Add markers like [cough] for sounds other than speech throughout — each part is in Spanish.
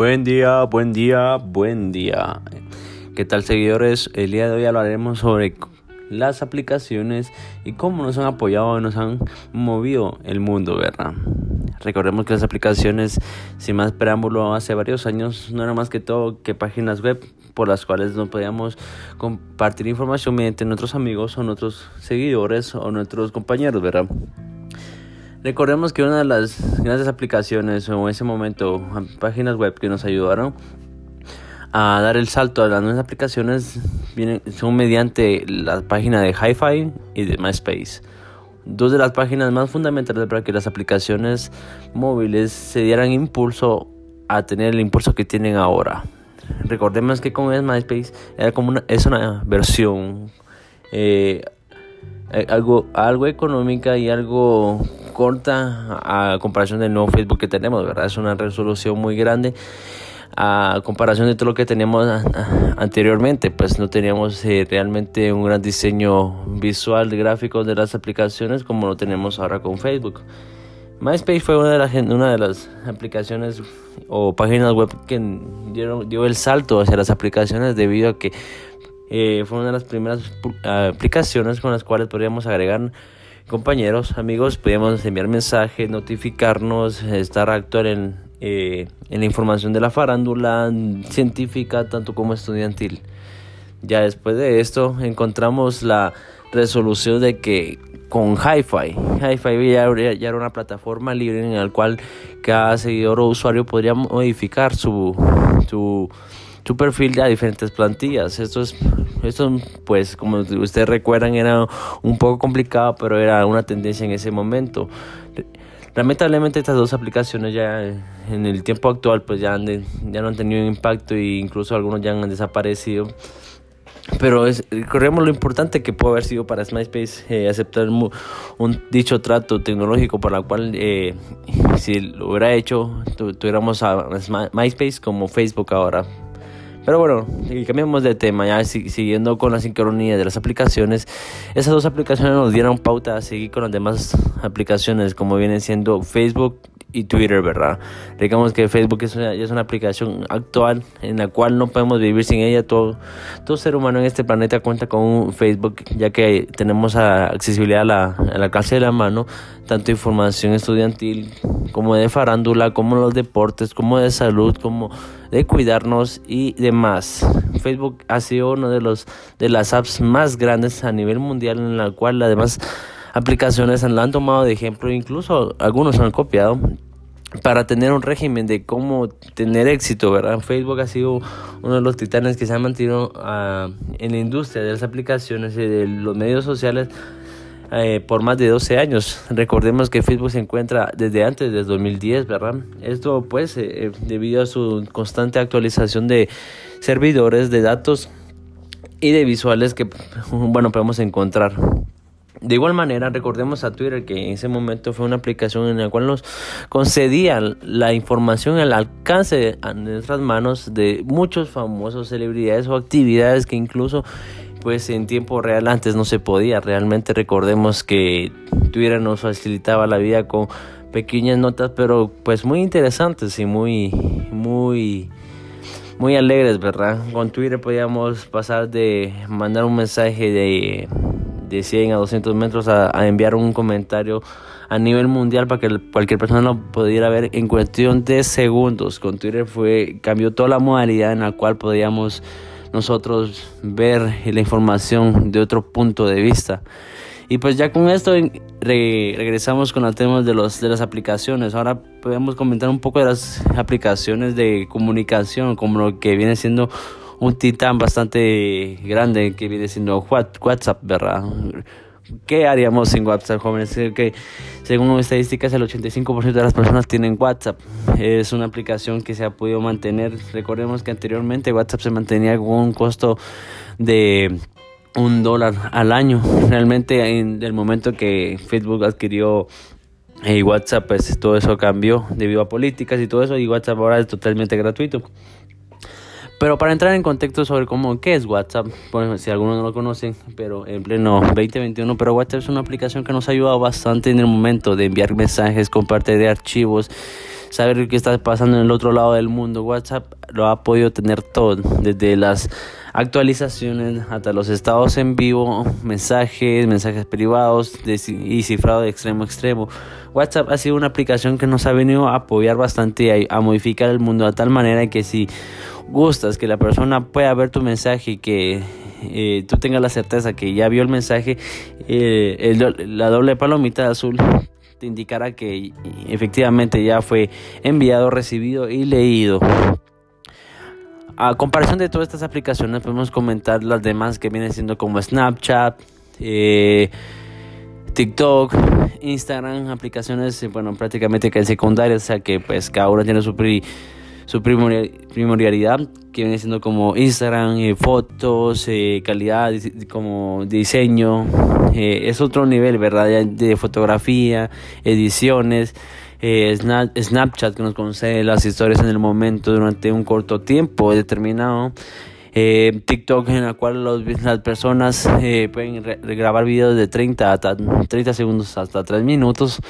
Buen día, buen día, buen día. ¿Qué tal seguidores? El día de hoy hablaremos sobre las aplicaciones y cómo nos han apoyado y nos han movido el mundo, ¿verdad? Recordemos que las aplicaciones, sin más preámbulo, hace varios años no era más que todo que páginas web por las cuales no podíamos compartir información mediante nuestros amigos o nuestros seguidores o nuestros compañeros, ¿verdad? Recordemos que una de las grandes aplicaciones o en ese momento páginas web que nos ayudaron a dar el salto a las nuevas aplicaciones vienen, son mediante la página de HiFi y de MySpace. Dos de las páginas más fundamentales para que las aplicaciones móviles se dieran impulso a tener el impulso que tienen ahora. Recordemos que con MySpace era como una, es una versión eh, eh, algo, algo económica y algo corta a comparación del nuevo Facebook que tenemos, ¿verdad? Es una resolución muy grande a comparación de todo lo que teníamos anteriormente, pues no teníamos eh, realmente un gran diseño visual, gráfico de las aplicaciones como lo tenemos ahora con Facebook. MySpace fue una de, las, una de las aplicaciones o páginas web que dieron, dio el salto hacia las aplicaciones debido a que eh, fue una de las primeras aplicaciones con las cuales podríamos agregar compañeros, amigos, podíamos enviar mensajes, notificarnos, estar actual en, eh, en la información de la farándula científica tanto como estudiantil. Ya después de esto encontramos la resolución de que con HiFi, HiFi ya, ya era una plataforma libre en la cual cada seguidor o usuario podría modificar su, su su perfil a diferentes plantillas. Esto es, esto pues como ustedes recuerdan era un poco complicado, pero era una tendencia en ese momento. Lamentablemente estas dos aplicaciones ya en el tiempo actual pues ya, ya no han tenido impacto e incluso algunos ya han desaparecido. Pero es, recordemos lo importante que puede haber sido para MySpace eh, aceptar un, dicho trato tecnológico para el cual eh, si lo hubiera hecho tuviéramos a MySpace como Facebook ahora. Pero bueno, cambiamos de tema, ya siguiendo con la sincronía de las aplicaciones. Esas dos aplicaciones nos dieron pauta a seguir con las demás aplicaciones, como vienen siendo Facebook y Twitter, ¿verdad? Digamos que Facebook es una, es una aplicación actual en la cual no podemos vivir sin ella. Todo, todo ser humano en este planeta cuenta con un Facebook, ya que tenemos accesibilidad a la, al alcance de la mano, tanto información estudiantil como de farándula, como los deportes, como de salud, como de cuidarnos y demás. Facebook ha sido uno de los de las apps más grandes a nivel mundial en la cual además aplicaciones la han tomado de ejemplo, incluso algunos han copiado para tener un régimen de cómo tener éxito, ¿verdad? Facebook ha sido uno de los titanes que se ha mantenido ah, en la industria de las aplicaciones y de los medios sociales eh, por más de 12 años. Recordemos que Facebook se encuentra desde antes del 2010, ¿verdad? Esto pues eh, eh, debido a su constante actualización de servidores, de datos y de visuales que, [laughs] bueno, podemos encontrar. De igual manera, recordemos a Twitter que en ese momento fue una aplicación en la cual nos concedía la información al alcance de nuestras manos de muchos famosos celebridades o actividades que incluso pues en tiempo real antes no se podía. Realmente recordemos que Twitter nos facilitaba la vida con pequeñas notas, pero pues muy interesantes y muy muy muy alegres, ¿verdad? Con Twitter podíamos pasar de mandar un mensaje de de 100 a 200 metros a, enviar un comentario a nivel mundial para que cualquier persona lo pudiera ver en cuestión de segundos. Con Twitter fue cambió toda la modalidad en la cual podíamos nosotros ver la información de otro punto de vista. Y pues ya con esto regresamos con el tema de, los, de las aplicaciones. Ahora podemos comentar un poco de las aplicaciones de comunicación, como lo que viene siendo un titán bastante grande que viene siendo WhatsApp, ¿verdad? ¿Qué haríamos sin WhatsApp, jóvenes? Que según estadísticas, el 85% de las personas tienen WhatsApp. Es una aplicación que se ha podido mantener. Recordemos que anteriormente WhatsApp se mantenía con un costo de un dólar al año. Realmente, en el momento que Facebook adquirió eh, WhatsApp, pues todo eso cambió debido a políticas y todo eso. Y WhatsApp ahora es totalmente gratuito. Pero para entrar en contexto sobre cómo, qué es WhatsApp, si algunos no lo conocen, pero en pleno 2021, pero WhatsApp es una aplicación que nos ha ayudado bastante en el momento de enviar mensajes, compartir archivos, saber qué está pasando en el otro lado del mundo. WhatsApp lo ha podido tener todo, desde las actualizaciones hasta los estados en vivo, mensajes, mensajes privados y cifrado de extremo a extremo. WhatsApp ha sido una aplicación que nos ha venido a apoyar bastante a, a modificar el mundo de tal manera que si gustas que la persona pueda ver tu mensaje y que eh, tú tengas la certeza que ya vio el mensaje, eh, la doble palomita azul te indicará que efectivamente ya fue enviado, recibido y leído. A comparación de todas estas aplicaciones, podemos comentar las demás que vienen siendo como Snapchat, eh, TikTok, Instagram, aplicaciones, bueno, prácticamente que secundarias, o sea que pues cada uno tiene su su primordialidad que viene siendo como Instagram, eh, fotos, eh, calidad, como diseño, eh, es otro nivel, ¿verdad? De fotografía, ediciones, Snapchat que nos concede las historias en el momento durante un corto tiempo determinado. TikTok en la cual las personas pueden grabar videos de 30 hasta 30 segundos hasta 3 minutos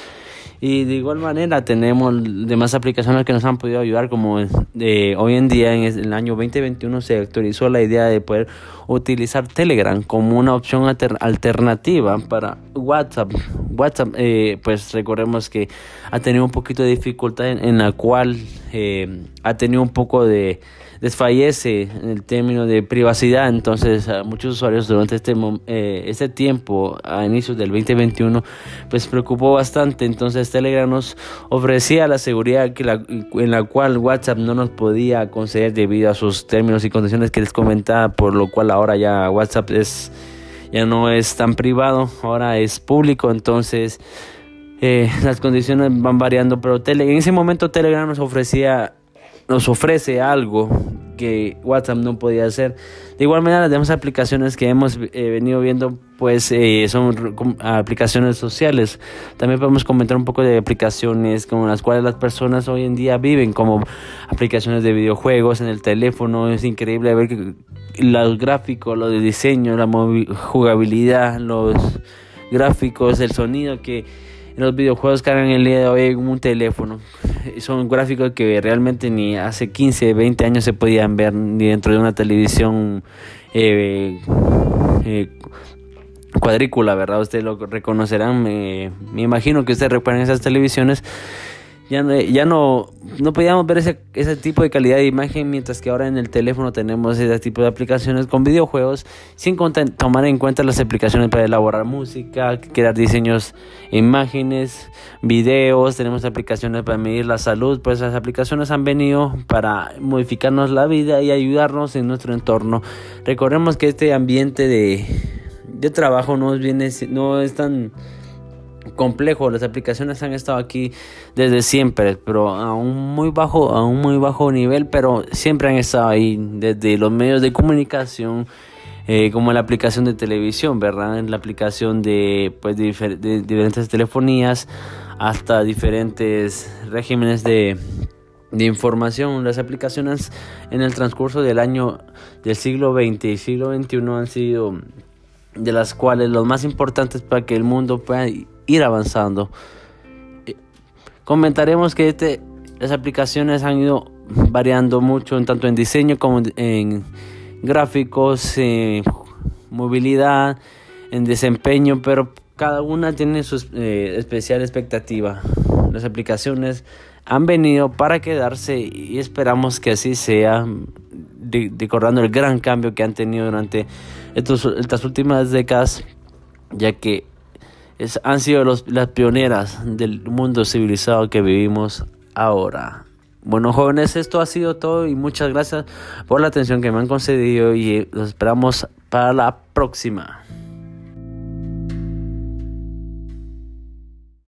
y de igual manera tenemos demás aplicaciones que nos han podido ayudar, como de hoy en día en el año 2021 se actualizó la idea de poder utilizar Telegram como una opción alternativa para WhatsApp. WhatsApp, eh, pues recordemos que ha tenido un poquito de dificultad en, la cual eh, ha tenido un poco de desfallece en el término de privacidad. Entonces, muchos usuarios durante este, eh, este tiempo, a inicios del 2021, pues preocupó bastante. Entonces, Telegram nos ofrecía la seguridad que en la cual WhatsApp no nos podía conceder debido a sus términos y condiciones que les comentaba, por lo cual ahora ya WhatsApp es ya no es tan privado, ahora es público, entonces eh, las condiciones van variando, pero en ese momento Telegram nos ofrecía nos ofrece algo que WhatsApp no podía hacer. De igual manera, las demás aplicaciones que hemos eh, venido viendo, pues eh, son aplicaciones sociales. También podemos comentar un poco de aplicaciones con las cuales las personas hoy en día viven, como aplicaciones de videojuegos en el teléfono. Es increíble ver que los gráficos, lo de diseño, la jugabilidad, los gráficos, el sonido que los videojuegos cargan el día de hoy en un teléfono. [laughs] Son gráficos que realmente ni hace 15, 20 años se podían ver ni dentro de una televisión eh, eh, cuadrícula, ¿verdad? Ustedes lo reconocerán. me imagino que ustedes recuerdan esas televisiones ya no, ya no, no podíamos ver ese, ese tipo de calidad de imagen, mientras que ahora en el teléfono tenemos ese tipo de aplicaciones con videojuegos, sin tomar en cuenta las aplicaciones para elaborar música, crear diseños, imágenes, videos, tenemos aplicaciones para medir la salud, pues las aplicaciones han venido para modificarnos la vida y ayudarnos en nuestro entorno. Recordemos que este ambiente de, de trabajo no, viene, no es tan complejo. Las aplicaciones han estado aquí desde siempre, pero a un muy bajo, a un muy bajo nivel, pero siempre han estado ahí desde los medios de comunicación. Eh, como la aplicación de televisión, ¿verdad? La aplicación de, pues, de, diferentes telefonías hasta diferentes regímenes de, de información. Las aplicaciones en el transcurso del año del siglo XX y siglo XXI han sido de las cuales los más importantes para que el mundo pueda ir avanzando. Eh, comentaremos que este, las aplicaciones han ido variando mucho en tanto en diseño como en gráficos, en movilidad, en desempeño, pero cada una tiene su eh, especial expectativa. Las aplicaciones han venido para quedarse y esperamos que así sea, recordando el gran cambio que han tenido durante estas últimas décadas, ya que han sido las pioneras del mundo civilizado que vivimos ahora. Bueno jóvenes, esto ha sido todo y muchas gracias por la atención que me han concedido y los esperamos para la próxima.